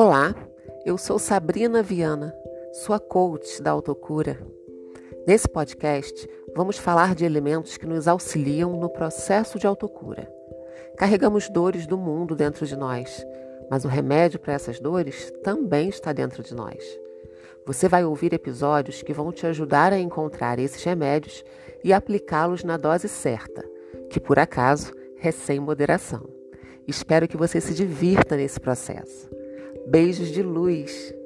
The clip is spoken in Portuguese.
Olá, eu sou Sabrina Viana, sua coach da autocura. Nesse podcast, vamos falar de elementos que nos auxiliam no processo de autocura. Carregamos dores do mundo dentro de nós, mas o remédio para essas dores também está dentro de nós. Você vai ouvir episódios que vão te ajudar a encontrar esses remédios e aplicá-los na dose certa, que por acaso é sem moderação. Espero que você se divirta nesse processo. Beijos de luz!